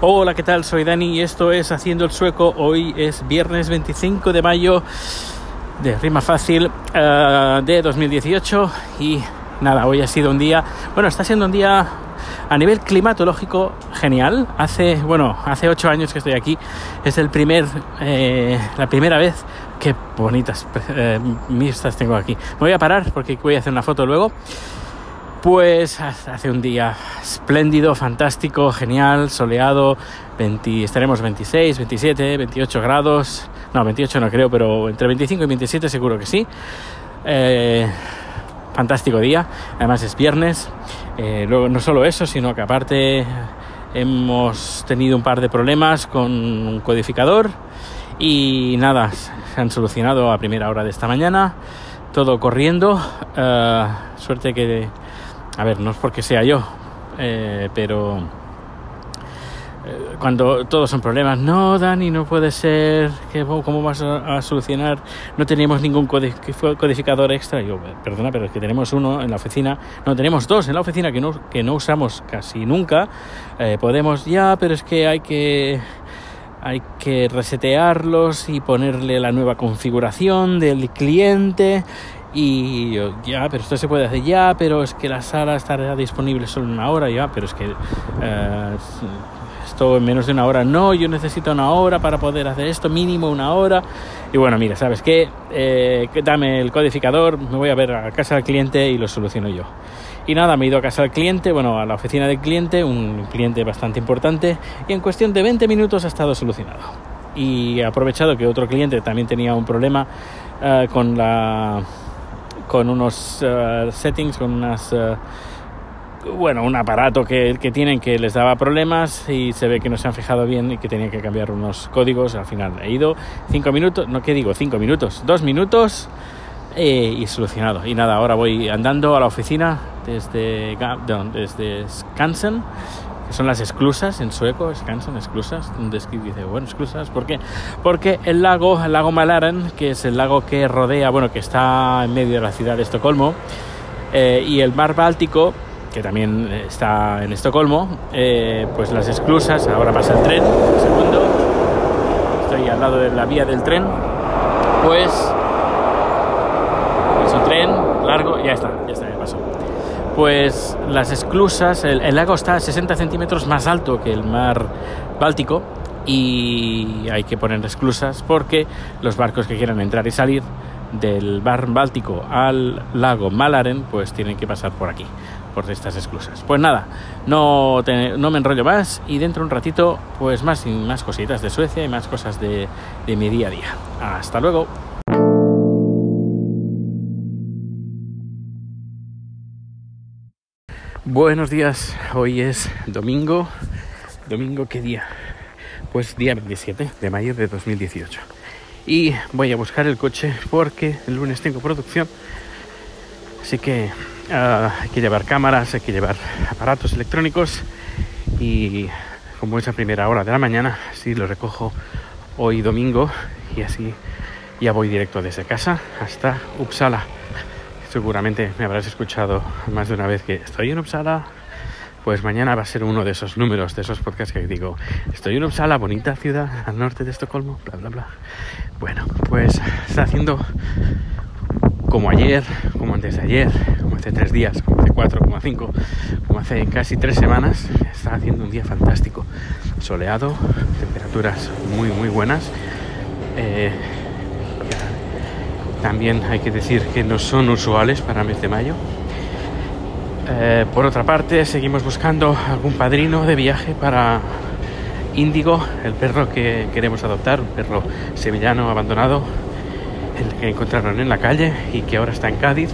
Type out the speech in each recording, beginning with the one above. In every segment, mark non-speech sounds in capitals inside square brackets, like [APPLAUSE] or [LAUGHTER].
Hola, ¿qué tal? Soy Dani y esto es Haciendo el Sueco. Hoy es viernes 25 de mayo de Rima Fácil uh, de 2018 y nada, hoy ha sido un día, bueno, está siendo un día a nivel climatológico genial. Hace, bueno, hace ocho años que estoy aquí. Es el primer, eh, la primera vez. Qué bonitas eh, tengo aquí. Me voy a parar porque voy a hacer una foto luego. Pues hace un día espléndido, fantástico, genial, soleado, 20, estaremos 26, 27, 28 grados, no, 28 no creo, pero entre 25 y 27 seguro que sí. Eh, fantástico día, además es viernes, eh, luego no solo eso, sino que aparte hemos tenido un par de problemas con un codificador y nada, se han solucionado a primera hora de esta mañana, todo corriendo, uh, suerte que a ver, no es porque sea yo, eh, pero eh, cuando todos son problemas, no, Dani, no puede ser, ¿cómo vas a, solucionar? No teníamos ningún codificador extra. Yo, perdona, pero es que tenemos uno en la oficina, no, tenemos dos en la oficina que no, que no usamos casi nunca. Eh, podemos, ya, pero es que hay que hay que resetearlos y ponerle la nueva configuración del cliente y yo, ya, pero esto se puede hacer ya, pero es que la sala estará disponible solo una hora, ya, pero es que eh, esto en menos de una hora no, yo necesito una hora para poder hacer esto, mínimo una hora. Y bueno, mira, ¿sabes qué? Eh, dame el codificador, me voy a ver a casa del cliente y lo soluciono yo. Y nada, me he ido a casa del cliente, bueno, a la oficina del cliente, un cliente bastante importante, y en cuestión de 20 minutos ha estado solucionado. Y he aprovechado que otro cliente también tenía un problema uh, con la con unos uh, settings, con unas... Uh, bueno, un aparato que, que, tienen que les daba problemas y se ve que no se han fijado bien y que tenían que cambiar unos códigos. Al final he ido cinco minutos, no, ¿qué digo? Cinco minutos, dos minutos eh, y solucionado. Y nada, ahora voy andando a la oficina desde, desde Skansen son las esclusas en sueco, Skansen, esclusas, donde dice, bueno, esclusas, ¿por qué? Porque el lago, el lago Malaren, que es el lago que rodea, bueno, que está en medio de la ciudad de Estocolmo, eh, y el mar Báltico, que también está en Estocolmo, eh, pues las esclusas, ahora pasa el tren, un segundo, estoy al lado de la vía del tren, pues es un tren largo, ya está, ya está, ya pasó pues las esclusas, el, lago está a 60 centímetros más alto que el mar Báltico y hay que poner esclusas porque los barcos que quieran entrar y salir del mar Báltico al lago Malaren pues tienen que pasar por aquí, por estas esclusas. Pues nada, no, no me enrollo más y dentro de un ratito pues más, más cositas de Suecia y más cosas de, de mi día a día. Hasta luego. Buenos días, hoy es domingo. ¿Domingo qué día? Pues día 27 de mayo de 2018. Y voy a buscar el coche porque el lunes tengo producción. Así que uh, hay que llevar cámaras, hay que llevar aparatos electrónicos. Y como es a primera hora de la mañana, sí lo recojo hoy domingo. Y así ya voy directo desde casa hasta Uppsala Seguramente me habrás escuchado más de una vez que estoy en Uppsala. Pues mañana va a ser uno de esos números, de esos podcasts que digo, estoy en Uppsala, bonita ciudad al norte de Estocolmo, bla, bla, bla. Bueno, pues está haciendo como ayer, como antes de ayer, como hace tres días, como hace cuatro, como cinco, como hace casi tres semanas, está haciendo un día fantástico, soleado, temperaturas muy, muy buenas. Eh, también hay que decir que no son usuales para mes de mayo. Eh, por otra parte, seguimos buscando algún padrino de viaje para Índigo, el perro que queremos adoptar, un perro sevillano abandonado, el que encontraron en la calle y que ahora está en Cádiz.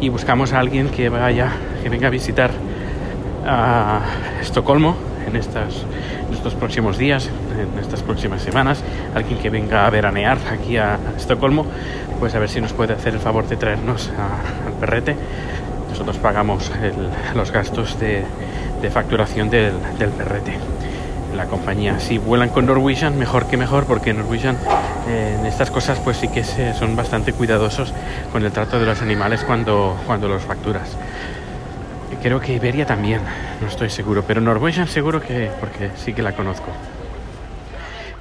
Y buscamos a alguien que vaya, que venga a visitar a Estocolmo en estos próximos días, en estas próximas semanas, alguien que venga a veranear aquí a Estocolmo pues a ver si nos puede hacer el favor de traernos al perrete. Nosotros pagamos los gastos de, facturación del, perrete. La compañía, si vuelan con Norwegian, mejor que mejor, porque Norwegian eh, en estas cosas pues sí que son bastante cuidadosos con el trato de los animales cuando, cuando los facturas. Creo que Iberia también, no estoy seguro, pero Norwegian seguro que, porque sí que la conozco.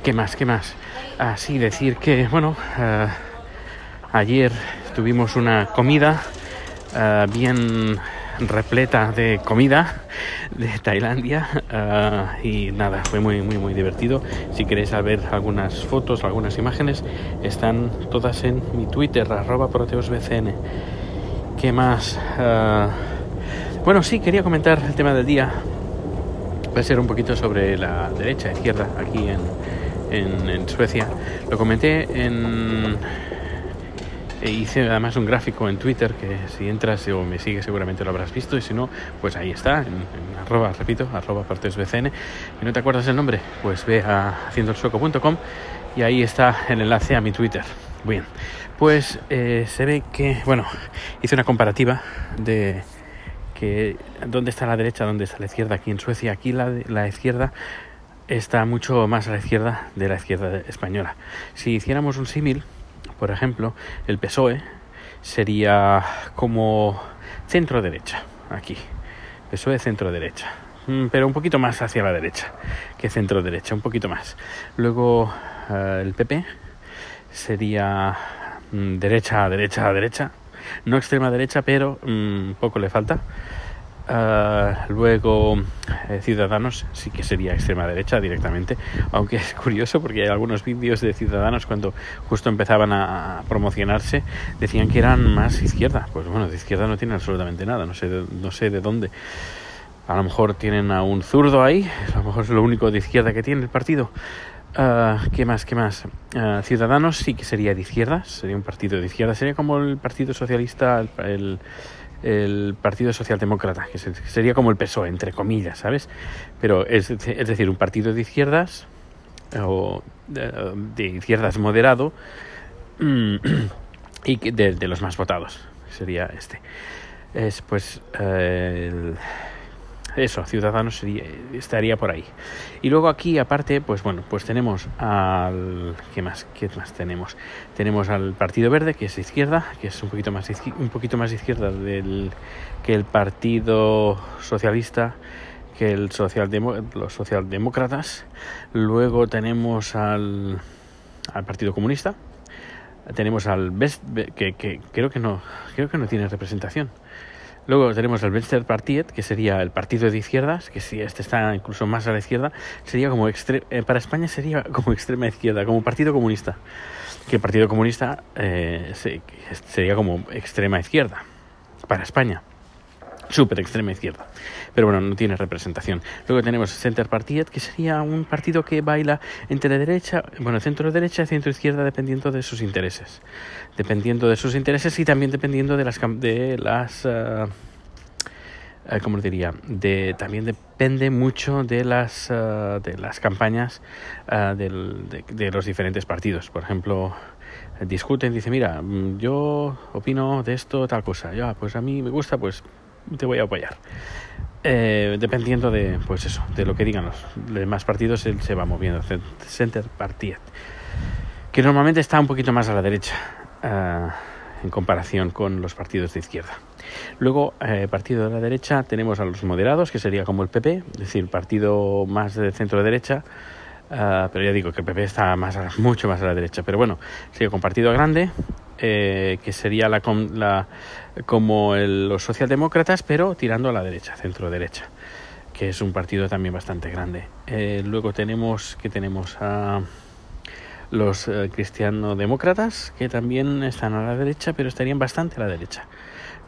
¿Qué más? ¿Qué más? Así decir que, bueno, uh, ayer tuvimos una comida uh, bien repleta de comida de Tailandia uh, y nada, fue muy muy muy divertido. Si queréis saber algunas fotos, algunas imágenes, están todas en mi Twitter, arroba proteosbcn. ¿Qué más? bueno, sí, quería comentar el tema del día. Va a ser un poquito sobre la derecha, izquierda, aquí en, en, Suecia. Lo comenté en... E hice además un gráfico en Twitter que si entras o me sigues seguramente lo habrás visto y si no, pues ahí está, en, arroba, repito, arroba BCN. Y no te acuerdas el nombre, pues ve a haciendoelsueco.com y ahí está el enlace a mi Twitter. Bien, pues eh, se ve que, bueno, hice una comparativa de que dónde está la derecha, dónde está la izquierda aquí en Suecia. Aquí la, la izquierda está mucho más a la izquierda de la izquierda española. Si hiciéramos un símil, por ejemplo, el PSOE sería como centro derecha, aquí. PSOE centro derecha, mm, pero un poquito más hacia la derecha que centro derecha, un poquito más. Luego eh, el PP sería mm, derecha, derecha, derecha, no extrema derecha, pero mm, poco le falta. Ah, luego, eh, Ciudadanos sí que sería extrema derecha directamente, aunque es curioso porque hay algunos vídeos de Ciudadanos cuando justo empezaban a promocionarse decían que eran más izquierda. Pues bueno, de izquierda no tienen absolutamente nada, no sé de, no sé de dónde. A lo mejor tienen a un zurdo ahí, a lo mejor es lo único de izquierda que tiene el partido. Uh, ¿Qué más? ¿Qué más? Ah, Ciudadanos sí que sería de izquierda, sería un partido de izquierda, sería como el Partido Socialista, el el Partido Socialdemócrata, que sería como el PSOE, entre comillas, ¿sabes? Pero es, es decir, un partido de izquierdas o de, izquierdas moderado [CLEARS THROAT] y de, de, los más votados, sería este. Es pues eh, el eso, Ciudadanos estaría por ahí. Y luego aquí, aparte, pues bueno, pues tenemos al... ¿Qué más? ¿Qué más tenemos? Tenemos al Partido Verde, que es izquierda, que es un poquito más, un poquito más izquierda del, que el Partido Socialista, que el los socialdemócratas. Luego tenemos al, al Partido Comunista. Tenemos al Best, que, que creo que no, creo que no tiene representación. Luego tenemos el Venstre Partiet, que sería el partido de izquierdas, que si este está incluso más a la izquierda, sería como eh, para España sería [LAUGHS] como extrema izquierda, como partido comunista. Que el partido comunista eh, sería como extrema izquierda para España. Súper extrema izquierda. Pero bueno, no tiene representación. Luego tenemos Center Partiet, que sería un partido que baila entre derecha, bueno, centro derecha y centro izquierda, dependiendo de sus intereses. Dependiendo de sus intereses y también dependiendo de las. De las uh, ¿cómo diría? De, también depende mucho de las, de las campañas de, de, los diferentes partidos. Por ejemplo, discuten, dice, mira, mm, yo opino de esto, tal cosa. Ya, pues a mí me gusta, pues te voy a apoyar. Eh, dependiendo de, pues eso, de lo que digan los demás partidos, él se va moviendo. Center Partiet, que normalmente está un poquito más a la derecha eh, en comparación con los partidos de izquierda. Luego, eh, partido de la derecha, tenemos a los moderados, que sería como el PP, es decir, partido más de centro derecha. pero ya digo que el PP está más mucho más a la derecha. Pero bueno, sigue con partido grande, que sería la, la, como los socialdemócratas, pero tirando a la derecha, centro derecha, que es un partido también bastante grande. Eh, luego tenemos que tenemos a los eh, cristiano-demócratas, que también están a la derecha, pero estarían bastante a la derecha.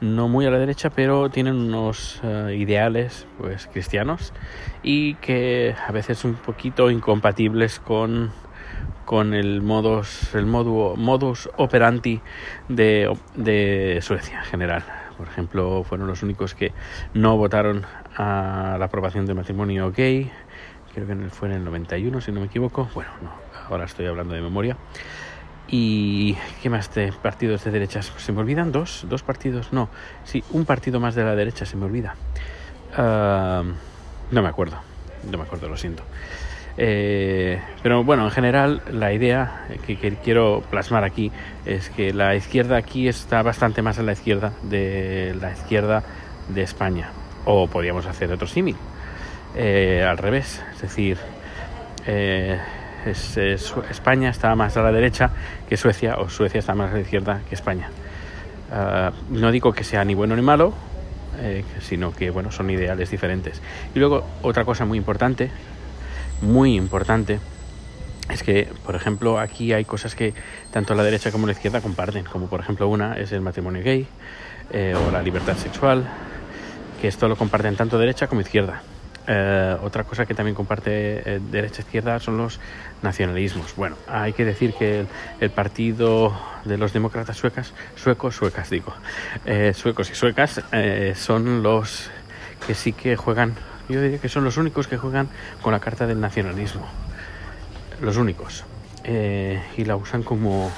No muy a la derecha, pero tienen unos eh, ideales pues cristianos y que a veces un poquito incompatibles con con el modus, el modus operandi de, de Suecia en general. Por ejemplo, fueron los únicos que no votaron a la aprobación del matrimonio gay. Creo que fue en el 91, si no me equivoco. Bueno, no, ahora estoy hablando de memoria. ¿Y qué más de partidos de derechas? Se me olvidan dos, dos partidos, no, sí, un partido más de la derecha se me olvida. Ah, no me acuerdo, no me acuerdo, lo siento. Eh, pero bueno, en general la idea que, quiero plasmar aquí es que la izquierda aquí está bastante más a la izquierda de la izquierda de España. O podríamos hacer otro símil, eh, al revés, es decir, eh, España está más a la derecha que Suecia o Suecia está más a la izquierda que España. Ah, no digo que sea ni bueno ni malo, sino que bueno, son ideales diferentes. Y luego otra cosa muy importante, muy importante, es que, por ejemplo, aquí hay cosas que tanto la derecha como la izquierda comparten, como por ejemplo una es el matrimonio gay eh, o la libertad sexual, que esto lo comparten tanto derecha como izquierda. Eh, otra cosa que también comparte eh, derecha e izquierda son los nacionalismos. Bueno, hay que decir que el, partido de los demócratas suecas, suecos, suecas digo, eh, suecos y suecas son los que sí que juegan, yo diría que son los únicos que juegan con la carta del nacionalismo. Los únicos. y la usan como,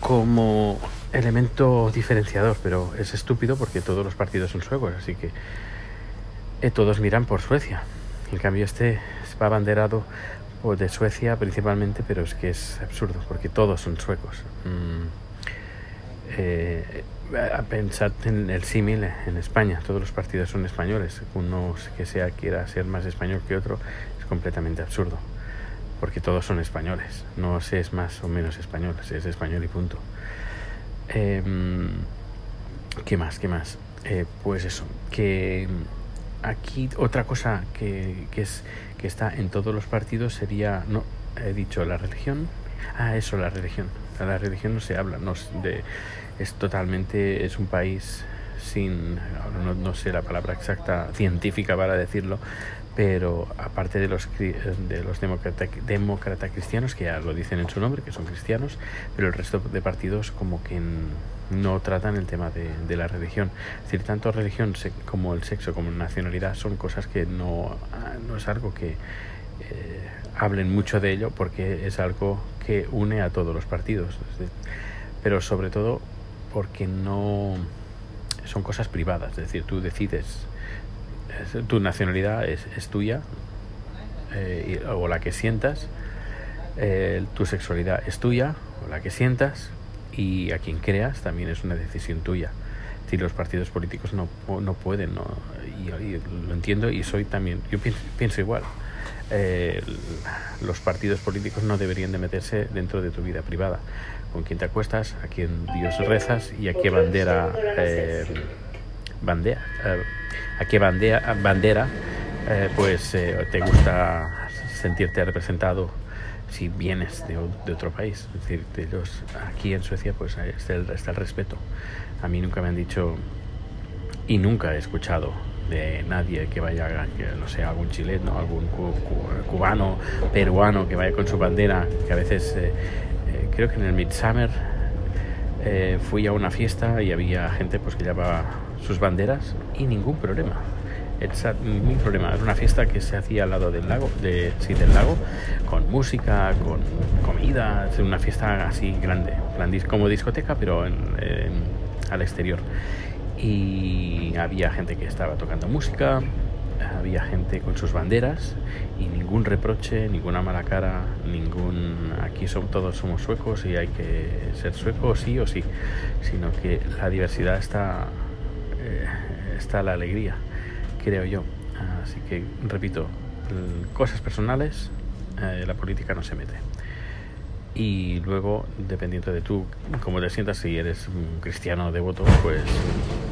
como elemento diferenciador, pero es estúpido porque todos los partidos son suecos, así que eh, todos miran por Suecia. En cambio, este va abanderado de Suecia principalmente, pero es que es absurdo porque todos son suecos. Mm, eh, a pensar en el símil en España, todos los partidos son españoles. Uno que sea quiera ser más español que otro es completamente absurdo, porque todos son españoles. No se es más o menos español, se es español y punto. Em, ¿Qué más? ¿Qué más? Eh, pues eso, que aquí otra cosa que, que, es, que está en todos los partidos sería, no, he dicho la religión. Ah, eso, la religión. La religión no se habla, no, de, es totalmente, es un país sin, no, no sé la palabra exacta científica para decirlo, pero aparte de los, de los demócrata, cristianos, que ya lo dicen en su nombre, que son cristianos, pero el resto de partidos como que no tratan el tema de, la religión. Es decir, tanto religión como el sexo, como nacionalidad, son cosas que no, no es algo que eh, hablen mucho de ello, porque es algo que une a todos los partidos. Pero sobre todo porque no son cosas privadas, es decir, tú decides tu nacionalidad es, es tuya eh, o la que sientas, eh, tu sexualidad es tuya o la que sientas y a quien creas también es una decisión tuya. Si los partidos políticos no, no pueden, no, y, lo entiendo y soy también, yo pienso, igual. Eh, los partidos políticos no deberían de meterse dentro de tu vida privada. Con quién te acuestas, a quién Dios rezas y a qué bandera bandera, eh, a qué bandera, bandera eh, pues eh, te gusta sentirte representado si vienes de, otro país. Es decir, aquí en Suecia pues está el, está el respeto. A mí nunca me han dicho y nunca he escuchado de nadie que vaya, no sé, algún chileno, algún cubano, peruano que vaya con su bandera, que a veces creo que en el Midsummer fui a una fiesta y había gente pues que llevaba sus banderas y ningún problema. ningún problema. Era una fiesta que se hacía al lado del lago, de, sí, del lago, con música, con comida, una fiesta así grande, como discoteca, pero al exterior. Y había gente que estaba tocando música, había gente con sus banderas y ningún reproche, ninguna mala cara, ningún aquí son, todos somos suecos y hay que ser suecos sí o sí, sino que la diversidad está eh, está la alegría, creo yo. Así que, repito, cosas personales, eh, la política no se mete. Y luego, dependiendo de tú, cómo te sientas, si eres un cristiano devoto, pues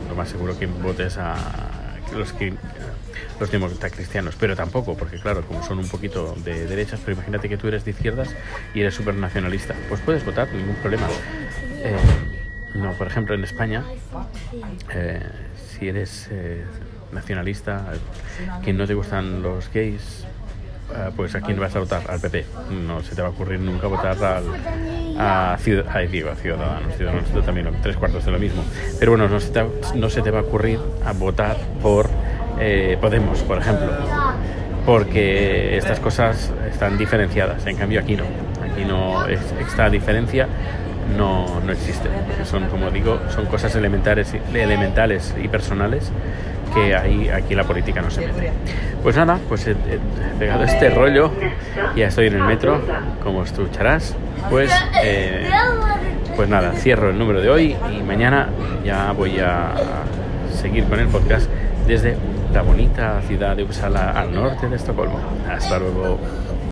lo más seguro que votes a los que los demócratas cristianos, pero tampoco, porque claro, como son un poquito de derechas, pero imagínate que tú eres de izquierdas y eres súper nacionalista, pues puedes votar, ningún problema. Eh, no, por ejemplo, en España, eh, si eres eh, nacionalista, que no te gustan los gays, eh, pues a quién vas a votar, al PP. No se te va a ocurrir nunca votar al, a, digo, a Ciudadanos, Ciudadanos también tres cuartos de lo mismo. Pero bueno, no se te, no se te va a ocurrir a votar por Podemos, por ejemplo, porque estas cosas están diferenciadas. En cambio aquí no, aquí no es esta diferencia no, no existen. Son, como digo, son cosas elementales, elementales y personales que ahí, aquí la política no se mete. Pues nada, pues he, pegado este rollo, ya estoy en el metro, como escucharás, pues, eh, pues nada, cierro el número de hoy y mañana ya voy a seguir con el podcast desde la bonita ciudad de Uppsala al norte de Estocolmo. Hasta luego.